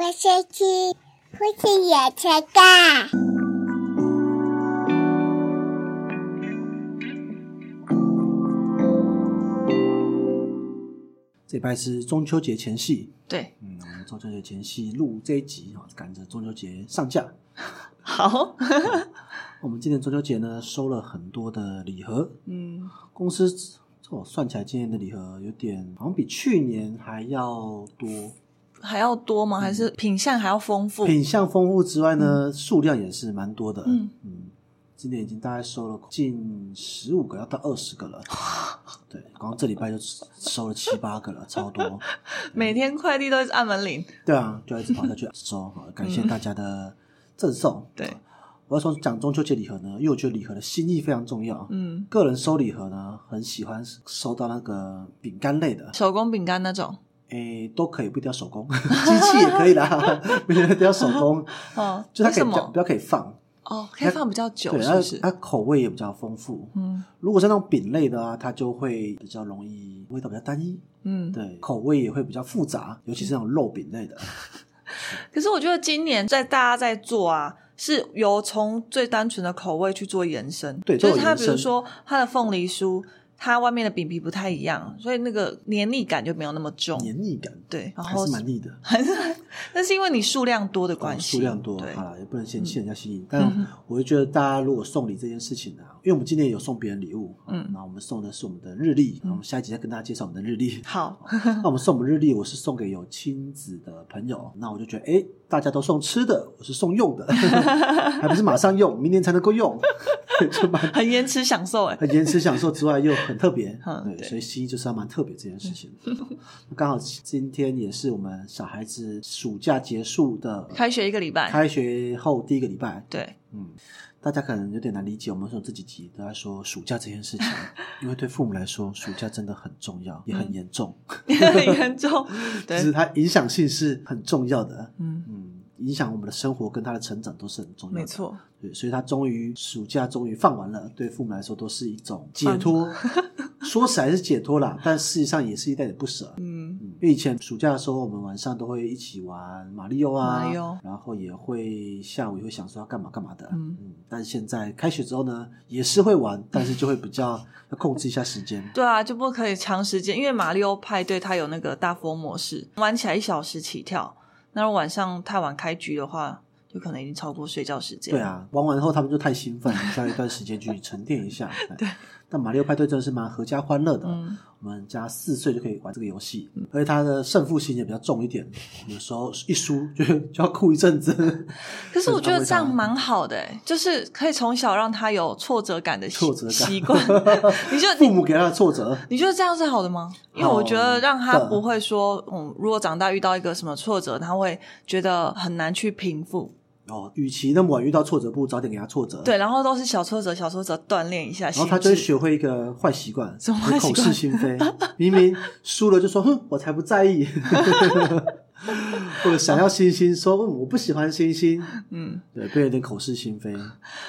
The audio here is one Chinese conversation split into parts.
我先去父亲野车干。这礼拜是中秋节前夕，对，嗯，我们中秋节前夕录这一集啊，赶着中秋节上架。好，我们今年中秋节呢，收了很多的礼盒，嗯，公司我算起来，今年的礼盒有点好像比去年还要多，还要多吗？还是品相还要丰富？品相丰富之外呢，数量也是蛮多的。嗯嗯，今年已经大概收了近十五个，要到二十个了。对，光这礼拜就收了七八个了，超多。每天快递都是按门铃。对啊，就一直跑下去收，感谢大家的赠送。对，我要说讲中秋节礼盒呢，因为我觉得礼盒的心意非常重要。嗯，个人收礼盒呢，很喜欢收到那个饼干类的，手工饼干那种。诶，都可以，不一定要手工，机器也可以啦，不一定要手工。哦，就它可以？比较比较可以放，哦，可以放比较久，对，它是不是？它口味也比较丰富。嗯如果是那种饼类的啊，它就会比较容易味道比较单一，嗯。对，口味也会比较复杂，尤其是那种肉饼类的。可是我觉得今年在大家在做啊，是由从最单纯的口味去做延伸。对就是它比如说它的凤梨酥，它外面的饼皮不太一样，所以那个黏腻感就没有那么重。黏腻感，对，然还后是蛮腻的。那是因为你数量多的关系，数量多，好了，也不能嫌弃人家心意。但我就觉得，大家如果送礼这件事情呢、因为我们今年有送别人礼物，嗯嗯，那我们送的是我们的日历，那我们下一集再跟大家介绍我们的日历。好，那我们送我们日历，我是送给有亲子的朋友，那我就觉得，哎，大家都送吃的，我是送用的，还不是马上用，明年才能够用，很延迟享受哎。很延迟享受之外又很特别，对，嗯对所以西医就是要蛮特别这件事情。刚好今天也是我们小孩子暑假结束的开学一个礼拜，开学后第一个礼拜，对，嗯，大家可能有点难理解，我们说这几集都在说暑假这件事情，因为对父母来说，暑假真的很重要，也很严重，也很严重，对就是，它影响性是很重要的，嗯，嗯，影响我们的生活跟他的成长都是很重要的，没错，对，所以他终于暑假终于放完了，对父母来说都是一种解脱。说起来是解脱啦，但事实上也是一带点不舍。嗯，嗯，因为以前暑假的时候，我们晚上都会一起玩马里奥啊，马里奥然后也会下午也会想说要干嘛干嘛的。嗯但现在开学之后呢，也是会玩，但是就会比较要控制一下时间。对啊，就不可以长时间，因为马里奥派对它有那个大风模式，玩起来一小时起跳。那如果晚上太晚开局的话，就可能已经超过睡觉时间。对，啊，玩完后他们就太兴奋，需要一段时间去沉淀一下。对，但马里奥派对真的是蛮合家欢乐的。嗯我们家四岁就可以玩这个游戏，而且它的胜负心也比较重一点，有时候一输就就要哭一阵子。可是我觉得这样蛮蛮好的、欸，就是可以从小让他有挫折感的习挫折感习惯。你就父母给他的挫折，你觉得这样是好的吗？因为我觉得让他不会说，嗯，如果长大遇到一个什么挫折，他会觉得很难去平复。哦，与其那么晚遇到挫折，不如早点给他挫折。，对，然后都是小挫折，小挫折锻炼一下。然后他就会学会一个坏习惯，什么坏习惯口是心非。明明输了就说：“哼，我才不在意。” 或者想要星星，说：“嗯，我不喜欢星星。”嗯，对，变得有点口是心非。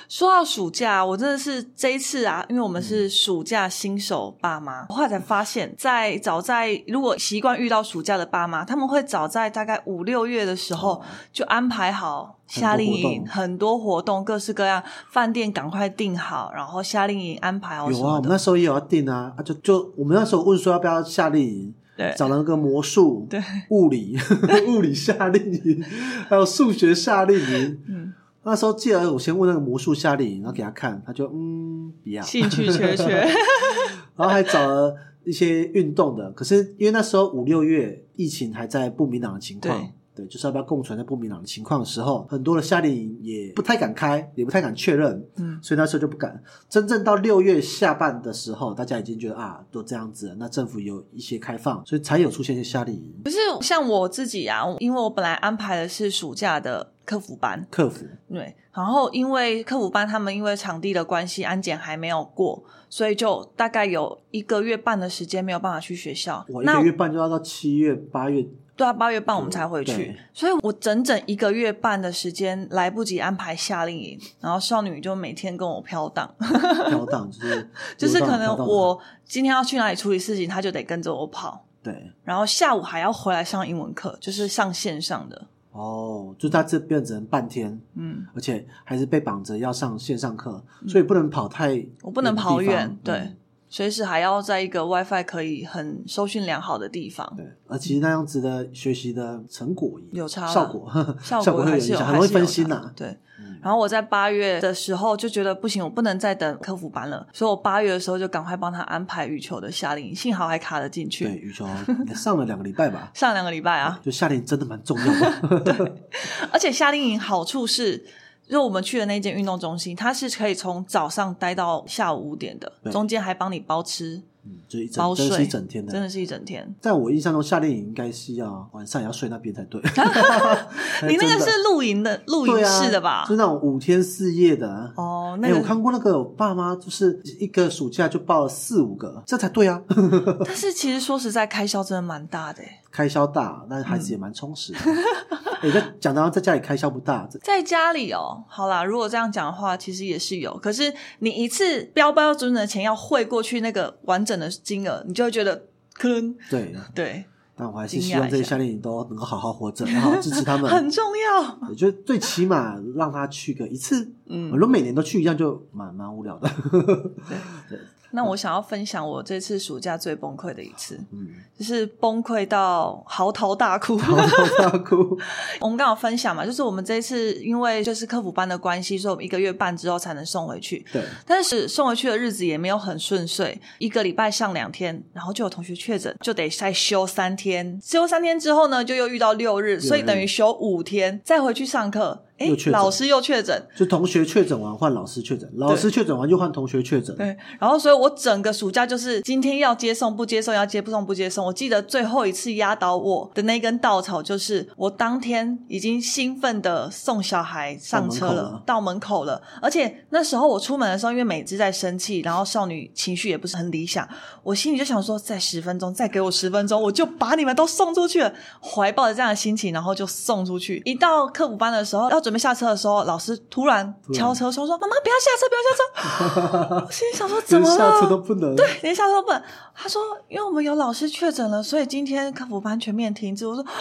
说到暑假，我真的是这一次啊，因为我们是暑假新手爸妈，我后来才发现，在早在如果习惯遇到暑假的爸妈，他们会早在大概五六月的时候、哦就安排好夏令营，很多活动，各式各样，饭店赶快订好，然后夏令营安排好什有啊，我。们那时候也有要订啊，啊就就我们那时候问说要不要夏令营，对。找了个魔术、对。物理、物理夏令营，还有数学夏令营。嗯，那时候记得我先问那个魔术夏令营，然后给他看，他就嗯不要，兴趣缺缺，然后还找了一些运动的，可是因为那时候五六月疫情还在不明朗的情况对。就是要不要共存在不明朗的情况的时候，很多的夏令营也不太敢开，也不太敢确认，嗯，所以那时候就不敢。真正到六月下半的时候，大家已经觉得啊，都这样子了，那政府有一些开放，所以才有出现一些夏令营可是像我自己啊，因为我本来安排的是暑假的客服班，客服。对，然后因为客服班他们因为场地的关系，安检还没有过，所以就大概有一个月半的时间没有办法去学校。那我一个月半就要到七月、八月，对啊，八月半我们才回去。对，所以我整整一个月半的时间来不及安排夏令营，然后少女就每天跟我飘荡，飘荡，就是就是可能我今天要去哪里处理事情，她就得跟着我跑，对。然后下午还要回来上英文课，就是上线上的。哦，就在这边只能半天，嗯，而且还是被绑着要上线上课，所以不能跑太，我不能跑远，对。嗯，随时还要在一个 WiFi 可以很收讯良好的地方。对，而其实那样子的学习的成果也有差效果，效 效果还是有，还很容易是有差分心呐。对，嗯然后我在八月的时候就觉得不行，我不能再等客服班了，所以我八月的时候就赶快帮他安排羽球的夏令营，幸好还卡得进去对，去。羽球上了两个礼拜吧，上两个礼拜啊，就夏令营真的蛮重要的。而且夏令营好处是。就我们去的那间运动中心，它是可以从早上待到下午五点的，中间还帮你包吃嗯，就一包整，真的是睡，一整天的，真的是一整天。在我印象中，夏令营应该是要晚上也要睡那边才对。你那个是露营的露营式的吧？就那种五天四夜的啊。哦，哎、那个我看过那个我爸妈，就是一个暑假就报了四五个，这才对啊。但是其实说实在，开销真的蛮大的欸。开销大，但是孩子也蛮充实的。哎、在讲到在家里开销不大，在家里哦，好啦，如果这样讲的话，其实也是有。可是你一次标标准准的钱要汇过去那个完整的金额，你就会觉得可能对。对但我还是希望这些夏令营都能够好好活着，然后支持他们。很重要。我觉得最起码让他去个一次，嗯如果每年都去一样，就蛮蛮无聊的。那我想要分享我这次暑假最崩溃的一次，嗯，就是崩溃到嚎啕大哭。嚎啕大哭。我们刚好分享嘛，就是我们这一次因为就是客服班的关系，所以我们一个月半之后才能送回去。对，但是送回去的日子也没有很顺遂，一个礼拜上两天，然后就有同学确诊，就得再休三天。休三天之后呢，就又遇到六日，所以等于休五天，再回去上课。诶又确诊老师又确诊，就同学确诊完换老师确诊，老师确诊完又换同学确诊。对，然后所以我整个暑假就是今天要接送不接送，要接不送不接送。我记得最后一次压倒我的那根稻草，就是我当天已经兴奋的送小孩上车了到门口了。而且那时候我出门的时候，因为美芝在生气，然后少女情绪也不是很理想，我心里就想说，再十分钟，再给我十分钟，我就把你们都送出去了。怀抱着这样的心情，然后就送出去。一到课补班的时候，要准备下车的时候，老师突然敲车窗：“说妈妈不要下车，不要下车。”我 心里想说，怎么连下车都了？不能。连下车都不能。他说，因为我们有老师确诊了，所以今天客服班全面停止。我说。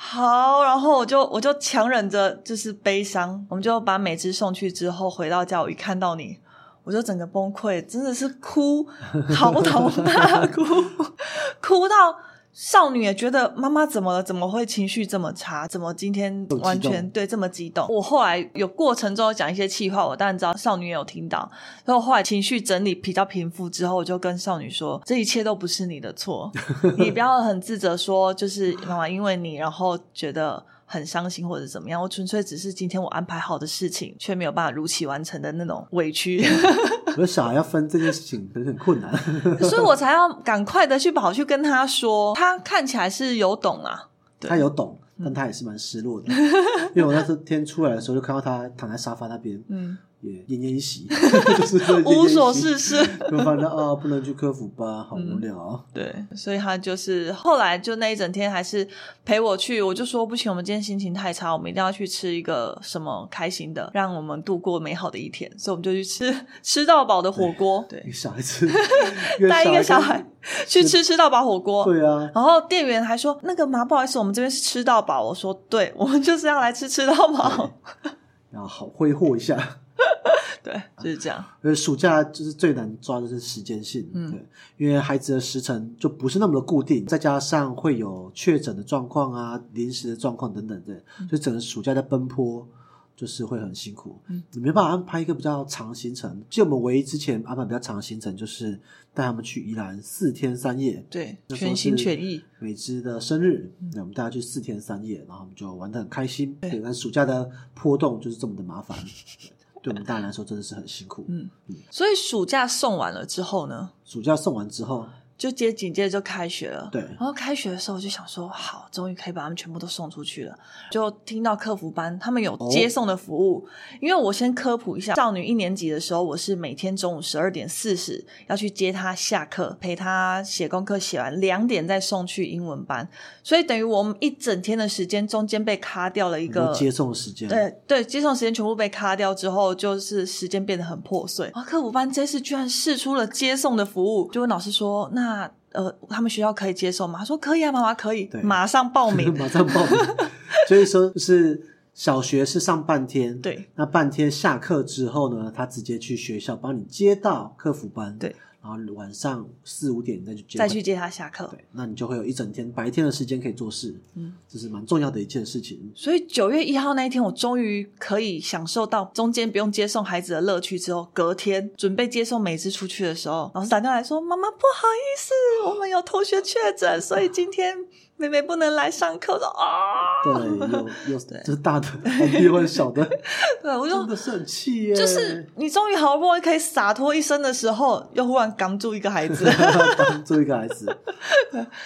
好，然后我就我就强忍着就是悲伤，我们就把美芝送去之后，回到家我一看到你，我就整个崩溃，真的是哭，嚎啕大哭，哭到少女也觉得妈妈怎么了？怎么会情绪这么差？怎么今天完全对这么激动？我后来有过程中有讲一些气话，我当然知道少女也有听到，所以我后来情绪整理比较平复之后，我就跟少女说：这一切都不是你的错，你不要很自责说就是妈妈因为你然后觉得。很伤心或者怎么样，我纯粹只是今天我安排好的事情，却没有办法如期完成的那种委屈。我的小孩要分这件事情可能很困难。所以我才要赶快的去跑去跟他说，他看起来是有懂啊，对他有懂，嗯但他也是蛮失落的，因为我那天出来的时候就看到他躺在沙发那边，嗯，也奄奄一息，无所事事。就发现啊，不能去科服吧，好无聊啊。对，所以他就是后来就那一整天还是陪我去，我就说不行，我们今天心情太差，我们一定要去吃一个什么开心的，让我们度过美好的一天，所以我们就去吃 吃到饱的火锅，对小孩子带一个小孩去吃吃到饱火锅，对啊，然后店员还说：“那个嘛，不好意思，我们这边是吃到饱。”我说：“对，我们就是要来吃吃到饱。然后好挥霍一下。”对，就是这样。呃，暑假就是最难抓的是时间性，嗯对，因为孩子的时程就不是那么的固定，再加上会有确诊的状况啊、临时的状况等等的，嗯所以整个暑假在奔波，就是会很辛苦。嗯，你没办法安排一个比较长的行程。就我们唯一之前安排比较长的行程，就是带他们去宜兰四天三夜，对，全心全意。美芝的生日，嗯那我们带他去四天三夜，然后我们就玩的很开心。对，但暑假的波动就是这么的麻烦，对对我们大人来说真的是很辛苦。嗯。所以暑假送完了之后呢，暑假送完之后，就接紧接着就开学了。对然后开学的时候我就想说，好，终于可以把他们全部都送出去了。就听到客服班他们有接送的服务，因为我先科普一下，少女一年级的时候，我是每天中午十二点四十要去接她下课，陪她写功课，写完两点再送去英文班，所以等于我们一整天的时间中间被卡掉了一个接送时间，对对，接送时间全部被卡掉之后，就是时间变得很破碎。啊，客服班这次居然试出了接送的服务，就问老师说：“那呃，他们学校可以接受吗？他说可以啊，妈妈可以对，马上报名。马上报名。所以说，就是小学是上半天，对，那半天下课之后呢，他直接去学校帮你接到客服班，对，然后晚上四五点再去接，再去接他下课。对，那你就会有一整天白天的时间可以做事，嗯，这是蛮重要的一件事情。所以九月一号那一天，我终于可以享受到中间不用接送孩子的乐趣。之后，隔天准备接送美姿出去的时候，老师打电话来说：“妈妈，不好意思，我们有同学确诊，所以今天妹妹不能来上课。”说啊，对，有有，这是大的，还有小的，对，我就真的是很气耶。就是你终于好不容易可以洒脱一生的时候，又忽然扛住一个孩子，当做一个孩子，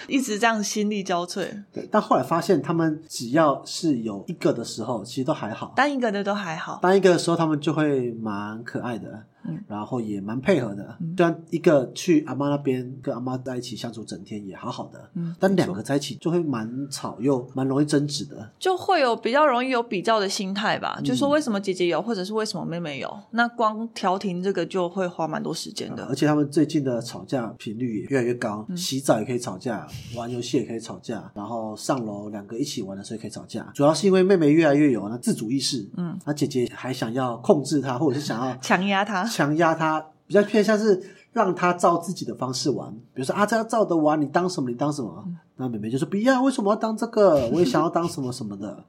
一直这样心力交瘁。对。但后来发现，他们只要是有一个的时候，其实都还好。单一个的都还好，当一个的时候，他们就会蛮可爱的，嗯然后也蛮配合的。虽然一个去阿妈那边跟阿妈在一起相处整天也好好的，嗯但两个在一起就会蛮吵又蛮容易争执的。就会有比较容易有比较的心态吧，嗯就说为什么姐姐有，或者是为什么妹妹有，那光调停这个就会花蛮多时间的而。且他们最近的吵架频率也越来越高，嗯洗澡也可以吵架，玩游戏也可以吵架，然后上楼两个一起玩的时候也可以吵架。主要是因为妹妹越来越有那自主意识，嗯，那姐姐还想要控制她，或者是想要 强压他，强压他，比较偏向是让他照自己的方式玩。比如说啊，这样照的玩，你当什么你当什么，那妹妹就说不要，为什么要当这个？我也想要当什么什么的。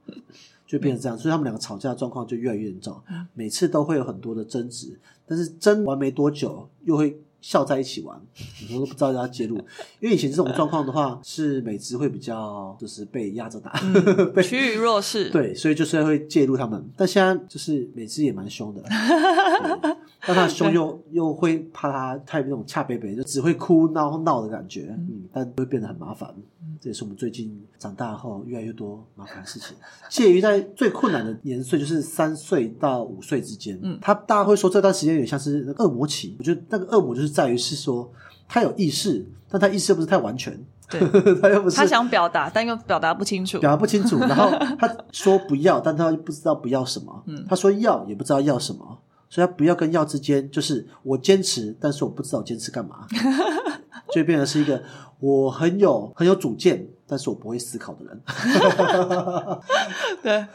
就变成这样，所以他们两个吵架状况就越来越严重，每次都会有很多的争执，但是争完没多久又会笑在一起玩，有时候都不知道要介入，因为以前这种状况的话，是美姿会比较就是被压着打，被趋于弱势。对，所以就是会介入他们。但现在就是美姿也蛮凶的，对但他凶又又会怕他太那种恰北北，就只会哭闹闹的感觉，嗯，但会变得很麻烦。这也是我们最近长大后越来越多麻烦的事情。介于在最困难的年岁，就是三岁到五岁之间，嗯他大家会说这段时间有点像是那个恶魔期。我觉得那个恶魔就是在于是说他有意识，但他意识又不是太完全，对，他又不是他想表达，但又表达不清楚。表达不清楚，然后他说不要，但他又不知道不要什么，嗯。他说要也不知道要什么，所以他不要跟要之间就是我坚持，但是我不知道我坚持干嘛，就会变成是一个我很有很有主见，但是我不会思考的人。对，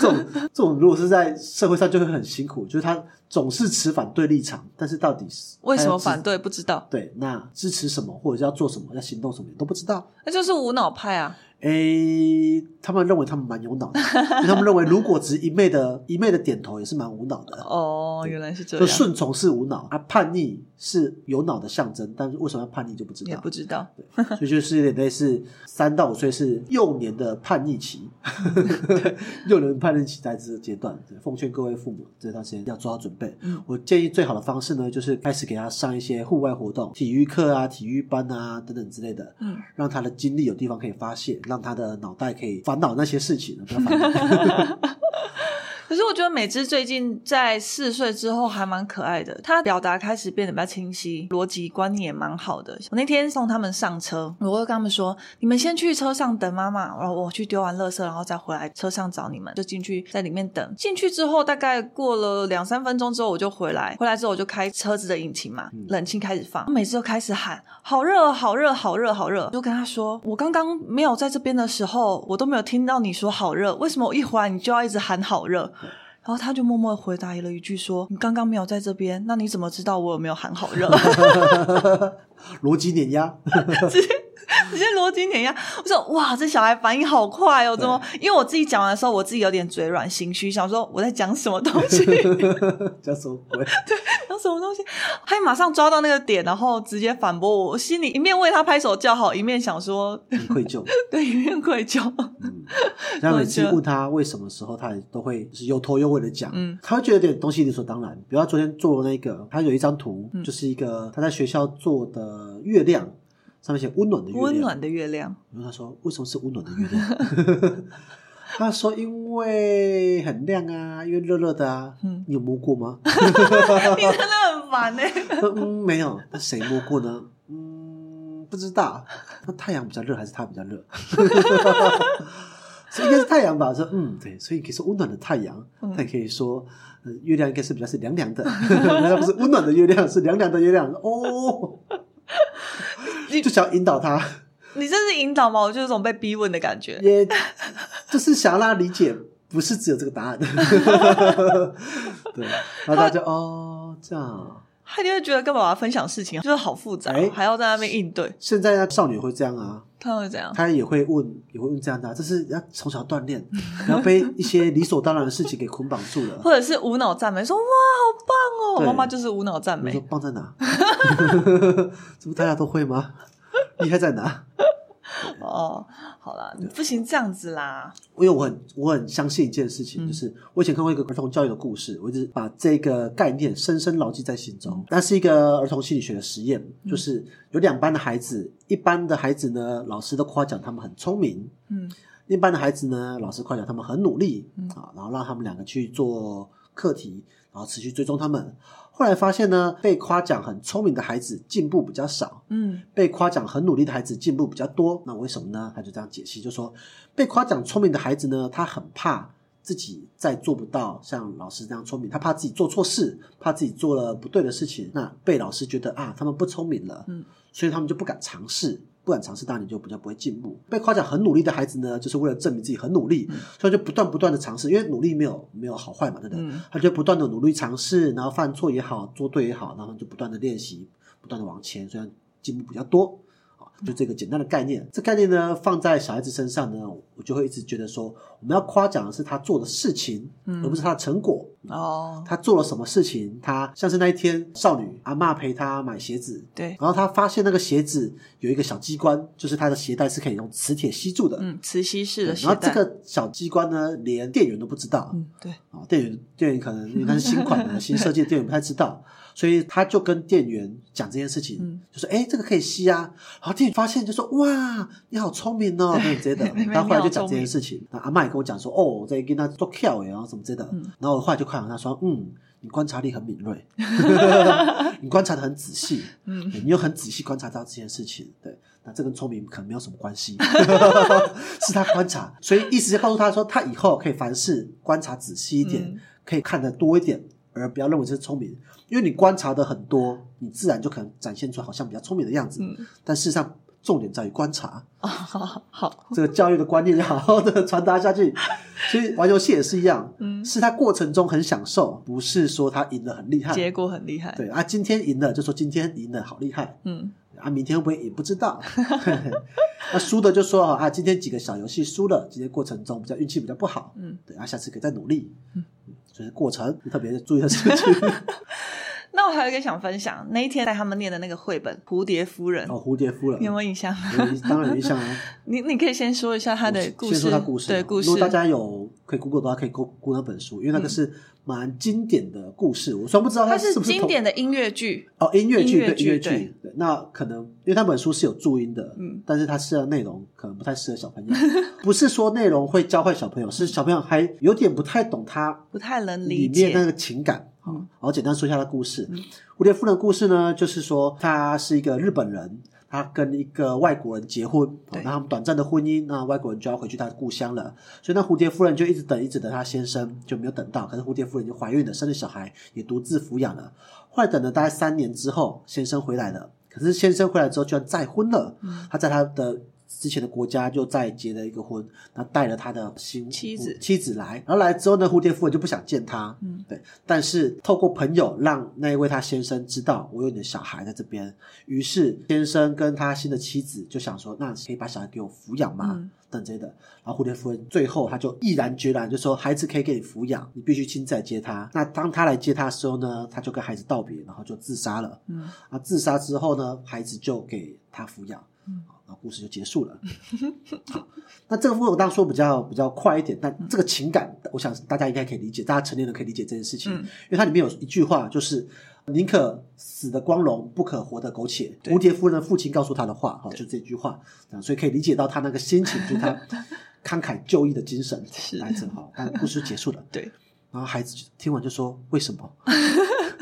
这种这种如果是在社会上就会很辛苦，就是他总是持反对立场，但是到底是为什么反对不知道，对，那支持什么或者是要做什么，要行动什么都不知道。那就是无脑派啊。诶，他们认为他们蛮有脑的，因为他们认为如果只一昧的一昧的点头也是蛮无脑的。哦，原来是这样。就，顺从是无脑，啊，叛逆是有脑的象征，但是为什么要叛逆就不知道。也不，知道。对所以就是有点类似三到五岁是幼年的叛逆期，幼年叛逆期在这个阶段，对奉劝各位父母这段时间要做好准备。嗯。我建议最好的方式呢，就是开始给他上一些户外活动，体育课啊、体育班啊等等之类的，嗯，让他的精力有地方可以发泄，让他的脑袋可以烦恼那些事情，不要烦恼。可是我觉得美芝最近在四岁之后还蛮可爱的，她表达开始变得比较清晰，逻辑观念也蛮好的。我那天送他们上车，我会跟他们说：“你们先去车上等妈妈，然后我去丢完垃圾，然后再回来车上找你们。”就进去在里面等。进去之后大概过了两三分钟之后，我就回来。回来之后我就开车子的引擎嘛，冷气开始放，每次都开始喊：“好热，好热，好热，好热！”就跟他说：“我刚刚没有在这边的时候，我都没有听到你说好热，为什么我一回来你就要一直喊好热？”然后他就默默回答了一句说：“你刚刚没有在这边，那你怎么知道我有没有喊好热？” 逻辑碾压，直 接直接逻辑碾压。我说：“哇，这小孩反应好快哦！怎么？因为我自己讲完的时候，我自己有点嘴软心虚，想说我在讲什么东西，讲什么鬼？讲什么东西。他马上抓到那个点，然后直接反驳我。我心里一面为他拍手叫好，一面想说，很愧疚。对，一面愧疚。嗯，然后每次问他为什么时候，他也都会是又头又尾的讲，嗯他会觉得有点东西理所当然。比如他昨天做的那个，他有一张图，嗯就是一个他在学校做的月亮，上面写温暖的月亮。温暖的月亮，然后他说为什么是温暖的月亮？他说因为很亮啊，因为热热的啊。嗯你有摸过吗？你真的很烦呢、他 说嗯，没有。那谁摸过呢？嗯，不知道。那太阳比较热还是他比较热？所以应该是太阳吧？说嗯，对，所以可以说温暖的太阳，嗯他也可以说、呃、月亮应该是比较是凉凉的，那不是温暖的月亮，是凉凉的月亮。哦，就想要引导他，你这是引导吗？我就有种被逼问的感觉。也就是想要让他理解，不是只有这个答案。对，然后他就哦这样。他就会觉得跟爸爸分享事情就是好复杂，哎还要在那边应对。现在呢，少女会这样啊，他会这样？她也会问，也会问这样的啊、这是要从小锻炼，不要被一些理所当然的事情给捆绑住了。或者是无脑赞美，说哇好棒哦！对妈妈就是无脑赞美说。棒在哪？这不大家都会吗？厉害在哪？哦，好啦，不行这样子啦。因为我很我很相信一件事情，就是我以前看过一个儿童教育的故事，我一直把这个概念深深牢记在心中。那是一个儿童心理学的实验，就是有两班的孩子，一班的孩子呢，老师都夸奖他们很聪明，嗯，另一班的孩子呢，老师夸奖他们很努力，啊，然后让他们两个去做课题，然后持续追踪他们。后来发现呢，被夸奖很聪明的孩子进步比较少，嗯被夸奖很努力的孩子进步比较多。那为什么呢？他就这样解析，就说被夸奖聪明的孩子呢，他很怕自己再做不到像老师这样聪明，他怕自己做错事，怕自己做了不对的事情。那被老师觉得啊，他们不聪明了，嗯，所以他们就不敢尝试。不敢尝试，当然你就比较不会进步。被夸奖很努力的孩子呢，就是为了证明自己很努力，所以就不断不断的尝试，因为努力没有没有好坏嘛，对不对？嗯他就不断的努力尝试，然后犯错也好，做对也好，然后就不断的练习，不断的往前，虽然进步比较多。啊就这个简单的概念，这概念呢放在小孩子身上呢，我就会一直觉得说，我们要夸奖的是他做的事情，嗯而不是他的成果。哦，他做了什么事情？他像是那一天，少女阿嬷陪他买鞋子，对，然后他发现那个鞋子有一个小机关，就是他的鞋带是可以用磁铁吸住的。嗯，磁吸式的鞋然后这。个小机关呢，连店员都不知道。嗯，对，啊，店员店员可能因为它是新款的 新设计的，店员不太知道，所以他就跟店员讲这件事情，嗯就说：“哎，这个可以吸啊。”然后店员发现就说：“哇，你好聪明哦，等等之类的。然后”后来就讲这件事情，那阿妈也跟我讲说：“哦，这跟他做跳哎，然后什么之类的。嗯。然后我后来就看到他说：“嗯，你观察力很敏锐，你观察的很仔细，嗯。你又很仔细观察到这件事情，对。”那这跟聪明可能没有什么关系，是他观察，所以意思就告诉他说，他以后可以凡事观察仔细一点，嗯。可以看得多一点，而不要认为这是聪明，因为你观察的很多，你自然就可能展现出好像比较聪明的样子，嗯，但事实上重点在于观察，哦，好好，这个教育的观念要好好的传达下去。所以玩游戏也是一样，嗯，是他过程中很享受，不是说他赢得很厉害。结果很厉害。对啊，今天赢了就说今天赢了好厉害，嗯啊，明天会不会也不知道。那输的就说啊，今天几个小游戏输了，今天过程中比较运气比较不好，嗯，对啊，下次可以再努力。嗯，所以过程特别注意的事情。那我还有一个想分享，那一天带他们念的那个绘本《蝴蝶夫人》，哦，蝴蝶夫人你有没有印象？当然有印象啊。你你可以先说一下他的故事，先说他故事，对故事如果大家有可以 Google 的话，可以 Google 那本书，因为那个是蛮经典的故事。我虽然不知道它是是不是经典的音乐剧，哦，音乐剧对音乐剧对，对那可能因为那本书是有注音的，嗯，但是它适合内容可能不太适合小朋友。不是说内容会教坏小朋友，是小朋友还有点不太懂它不太能理里面那。个情感。好，嗯然后简单说一下他的故事。嗯蝴蝶夫人的故事呢，就是说他是一个日本人，他跟一个外国人结婚，对那他们短暂的婚姻，那外国人就要回去他的故乡了，所以那蝴蝶夫人就一直等，一直等他先生，就没有等到。可是蝴蝶夫人就怀孕了，生了小孩，也独自抚养了。后来等了大概三年之后，先生回来了，可是先生回来之后居然再婚了，嗯他在他的。之前的国家就再结了一个婚，他带了他的新妻子妻子来，然后来之后呢，蝴蝶夫人就不想见他，嗯，对，但是透过朋友让那一位他先生知道我有你的小孩在这边，于是先生跟他新的妻子就想说，那可以把小孩给我抚养吗？嗯等之类的。然后蝴蝶夫人最后他就毅然决然就说，孩子可以给你抚养，你必须亲自来接他。那当他来接他的时候呢，他就跟孩子道别，然后就自杀了。嗯啊，自杀之后呢，孩子就给他抚养，嗯好，然后故事就结束了。好，那这个部分我当然说比较比较快一点，但这个情感，我想大家应该可以理解，大家成年人可以理解这件事情，嗯因为它里面有一句话就是。宁可死的光荣，不可活的苟且。蝴蝶夫人的父亲告诉他的话，哈，就这句话，啊所以可以理解到他那个心情，就是他慷慨就义的精神，是来着哈。但故事结束了，对，然后孩子听完就说：“为什么？”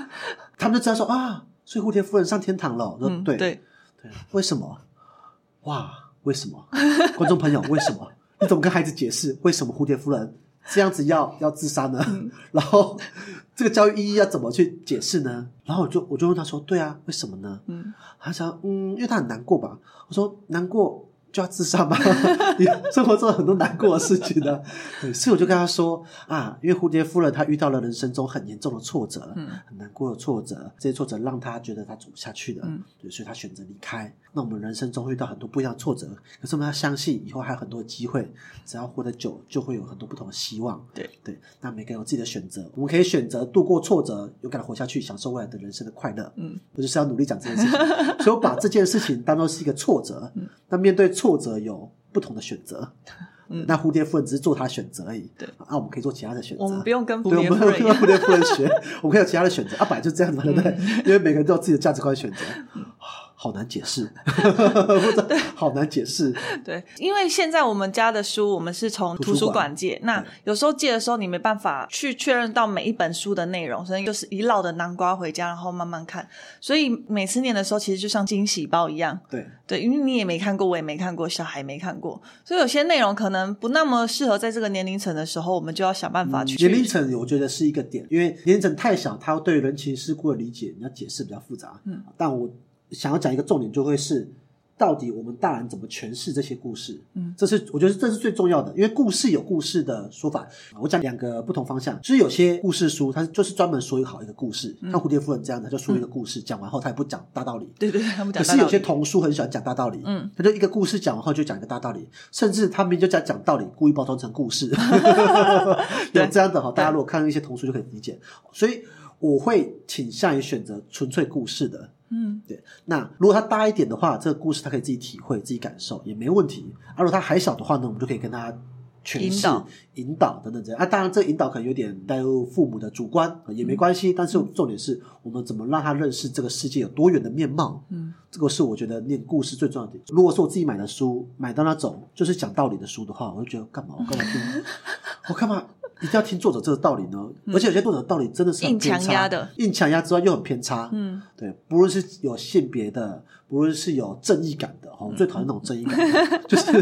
他们就知道说啊，所以蝴蝶夫人上天堂了。我说、对，对，为什么？哇，为什么？观众朋友，为什么？你怎么跟孩子解释为什么蝴蝶夫人这样子要要自杀呢？嗯 然后这个教育意义要怎么去解释呢？然后我就我就问他说：“对啊，为什么呢？”嗯，他想，嗯，因为他很难过吧。我说难过就要自杀吗？你生活中有很多难过的事情呢。对，所以我就跟他说啊，因为蝴蝶夫人她遇到了人生中很严重的挫折，嗯很难过的挫折，这些挫折让她觉得她走不下去了，嗯对，所以她选择离开。那我们人生中会遇到很多不一样的挫折，可是我们要相信以后还有很多的机会，只要活得久，就会有很多不同的希望。对对，那每个人有自己的选择，我们可以选择度过挫折，勇敢的活下去，享受未来的人生的快乐。嗯，我就是要努力讲这件事情，所以我把这件事情当做是一个挫折。嗯那面对挫折有不同的选择。嗯那蝴蝶夫人只是做她的选择而已。对啊，我们可以做其他的选择。我们不用跟蝴蝶夫人一样。跟蝴蝶夫人学，我们可以有其他的选择。啊，本来就这样子嘛，对不对？因为每个人都有自己的价值观选择，啊好难解释，好难解释。对，因为现在我们家的书，我们是从图书馆借，那有时候借的时候，你没办法去确认到每一本书的内容，所以就是一老的南瓜回家，然后慢慢看。所以每次念的时候，其实就像惊喜包一样。对，对，因为你也没看过，我也没看过，小孩没看过，所以有些内容可能不那么适合在这个年龄层的时候，我们就要想办法去。年龄层我觉得是一个点，因为年龄层太小，他对人情世故的理解，你要解释比较复杂。嗯，但我想要讲一个重点，就会是到底我们大人怎么诠释这些故事。嗯，这是我觉得这是最重要的，因为故事有故事的说法。我讲两个不同方向，就是有些故事书它就是专门说好一个故事，像蝴蝶夫人这样的，就说一个故事，讲完后他也不讲大道理。对对对，他们可是有些童书很喜欢讲大道理，嗯，他就一个故事讲完后就讲一个大道理，甚至他们就讲讲道理，故意包装成故事，有这样的哈。大家如果看一些童书就可以理解，所以我会倾向于选择纯粹故事的。嗯，对，那如果他大一点的话，这个故事他可以自己体会、自己感受也没问题。啊，如果他还小的话呢，我们就可以跟他诠释引导、引导等等这样。啊，当然这个引导可能有点带入父母的主观，呃也没关系。但是重点是我们怎么让他认识这个世界有多元的面貌。嗯，这个是我觉得念故事最重要的点。如果是我自己买的书，买到那种就是讲道理的书的话，我就觉得干嘛？我干嘛听？我干嘛一定要听作者这个道理呢？而且有些作者的道理真的是很硬偏差强压的，硬强压之外又很偏差。嗯，对，不论是有性别的，不论是有正义感的，哦，我最讨厌那种正义感的，就是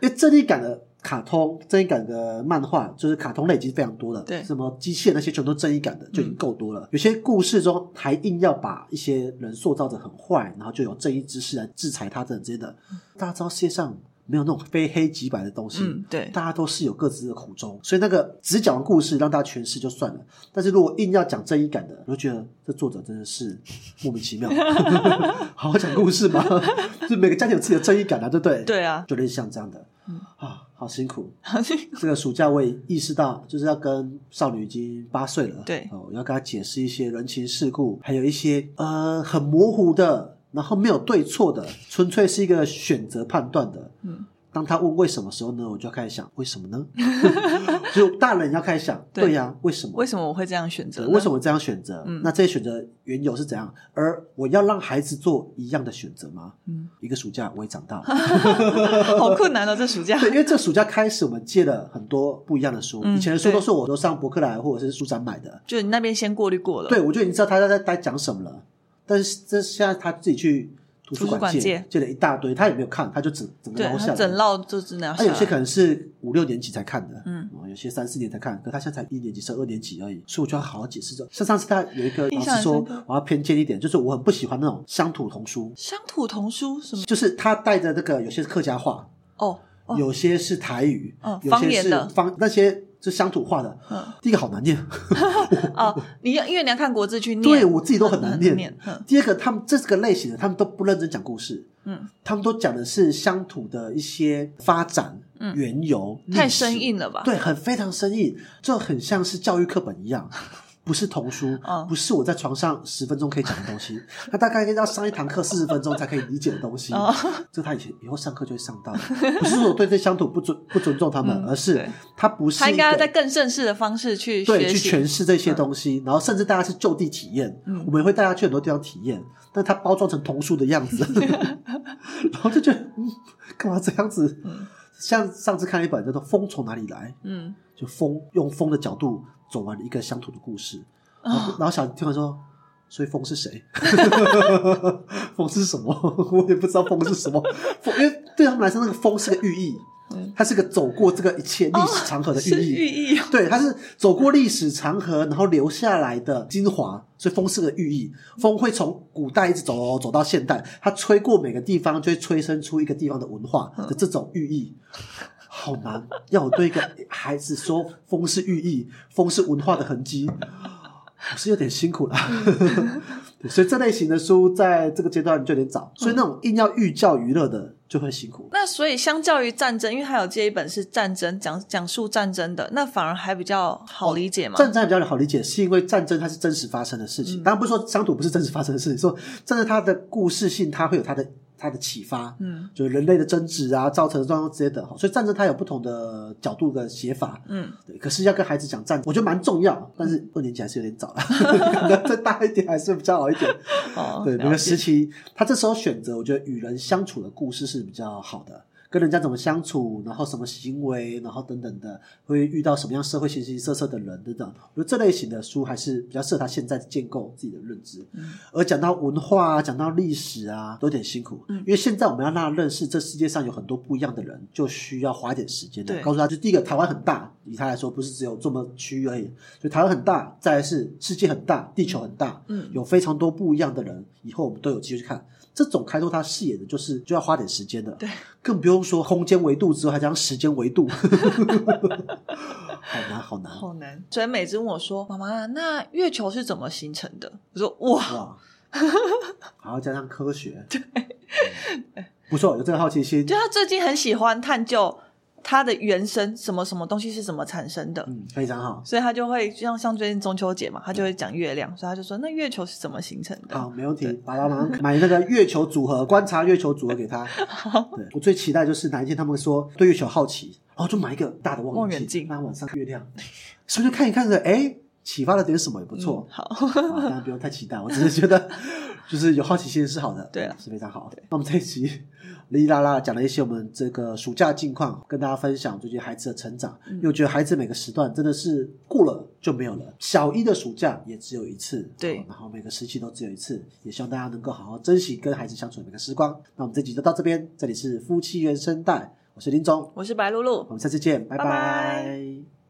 因为正义感的卡通、正义感的漫画，就是卡通类已经非常多了。对什么机械那些全都正义感的就已经够多了。有些故事中还硬要把一些人塑造的很坏，然后就有正义之士来制裁他等之类的。大家知道世界上没有那种非黑即白的东西，嗯对。大家都是有各自的苦衷，所以那个只讲完故事让大家诠释就算了，但是如果硬要讲正义感的，我就觉得这作者真的是莫名其妙，好好讲故事嘛，就每个家庭有自己的正义感啊，对不对？，对啊，就类似像这样的，啊，好辛苦。好像这个暑假我也意识到，就是要跟少女已经八岁了，对。哦，要跟她解释一些人情世故，还有一些呃很模糊的，然后没有对错的，纯粹是一个选择判断的。嗯，当他问为什么时候呢，我就要开始想为什么呢？就大人要开始想，对对呀、为什么？为什么我会这样选择为什么这样选择？嗯那这些选择缘由是怎样？而我要让孩子做一样的选择吗？嗯，一个暑假我也长大了。好困难哦，这暑假。对，因为这暑假开始，我们借了很多不一样的书。嗯以前的书都是我都上博客来或者是书展买的，就你那边先过滤过了。对我就已经知道他在在在讲什么了。但是这现在他自己去图书馆借借借了一大堆，他也没有看，他就整整个对，捞下来。整绕就真的要下来。他有些可能是五六年级才看的，嗯哦，有些三四年才看，可他现在才一年级、十二年级而已，所以我就要好好解释这。像上次他有一个老师说我要偏见一点，就是我很不喜欢那种乡土童书，乡土童书什么？就是他带着那个有些是客家话，哦哦，有些是台语，嗯有些是方言的方那些是乡土化的。嗯第一个好难念，哦，你要因为你要看国字去念，对我自己都很难念。第二个，他们这个类型的，他们都不认真讲故事，嗯，他们都讲的是乡土的一些发展、嗯缘由，太生硬了吧？对，很非常生硬，就很像是教育课本一样，不是童书，嗯。不是我在床上十分钟可以讲的东西，他大概要上一堂课四十分钟才可以理解的东西。哦。这他以前以后上课就会上到，不是说我对这乡土不尊 不尊重他们，嗯而是他不是他应该要在更正式的方式去对去。诠释这些东西，然后甚至大家是就地体验，嗯。我们也会带他去很多地方体验，但他包装成童书的样子，然后就觉得嗯，干嘛这样子？像上次看一本叫做《风从哪里来》，嗯，就风用风的角度走完了一个乡土的故事，然哦后然后小听完说。所以风是谁？风是什么？我也不知道风是什么。风，因为对他们来说，那个风是个寓意。它是个走过这个一切历史长河的寓意。寓意哦，对，它是走过历史长河，然后留下来的精华，所以风是个寓意。风会从古代一直走走到现代，它吹过每个地方，就会催生出一个地方的文化的这种寓意。好难，要我对一个孩子说风是寓意，风是文化的痕迹，我是有点辛苦了。对所以这类型的书在这个阶段就有点早，所以那种硬要寓教于乐的就会辛苦。那所以相较于战争，因为还有这一本是战争讲讲述战争的，那反而还比较好理解嘛。战争比较好理解，是因为战争它是真实发生的事嗯情。当然不是说乡土不是真实发生的事情，说战争它的故事性，它会有它的它的启发，嗯，就是人类的争执啊造成的状况之类的。所以战争它有不同的角度的写法，嗯，对。可是要跟孩子讲战，我觉得蛮重要，但是二年级还是有点早了，可能再大一点还是比较好一点。哦，对，了每个时解期，他这时候选择，我觉得与人相处的故事是比较好的。跟人家怎么相处，然后什么行为，然后等等的，会遇到什么样社会形形色色的人等等。我觉得这类型的书还是比较适合他现在建构自己的认知。而讲到文化啊，讲到历史啊，都有点辛苦。因为现在我们要让他认识这世界上有很多不一样的人，就需要花一点时间的对告诉他。就第一个，台湾很大，以他来说不是只有这么区域而已，所以台湾很大，再来是世界很大，地球很大，嗯有非常多不一样的人，以后我们都有机会去看。这种开拓他视野的，就是就要花点时间的，对，更不用说空间维度之后，还将时间维度，好难，好难，好难。所以美芝问我说：“妈妈，那月球是怎么形成的？”我说：“哇，哇，还要加上科学，对，不错，有这个好奇心。就，他最近很喜欢探究它的原生，什么什么东西是怎么产生的。”嗯，非常好。所以他就会像像最近中秋节嘛，他就会讲月亮，所以他就说那月球是怎么形成的？好，没问题。爸爸马上买那个月球组合，观察月球组合给他。对我最期待就是哪一天他们说对月球好奇，然后就买一个大的望远镜那晚上月亮，是不是就看一看着，哎，启发了点什么，也不错。好，啊，当然不用太期待，我只是觉得就是有好奇心是好的，对啊。是非常好。的。那我们这一集哩哩啦啦讲了一些我们这个暑假近况，跟大家分享最近孩子的成长，嗯。因为我觉得孩子每个时段真的是过了就没有了，小一的暑假也只有一次，对。哦然后每个时期都只有一次，也希望大家能够好好珍惜跟孩子相处的每个时光。那我们这集就到这边，这里是夫妻原声带，我是林总，我是白露露。我，们下次见，拜拜。拜拜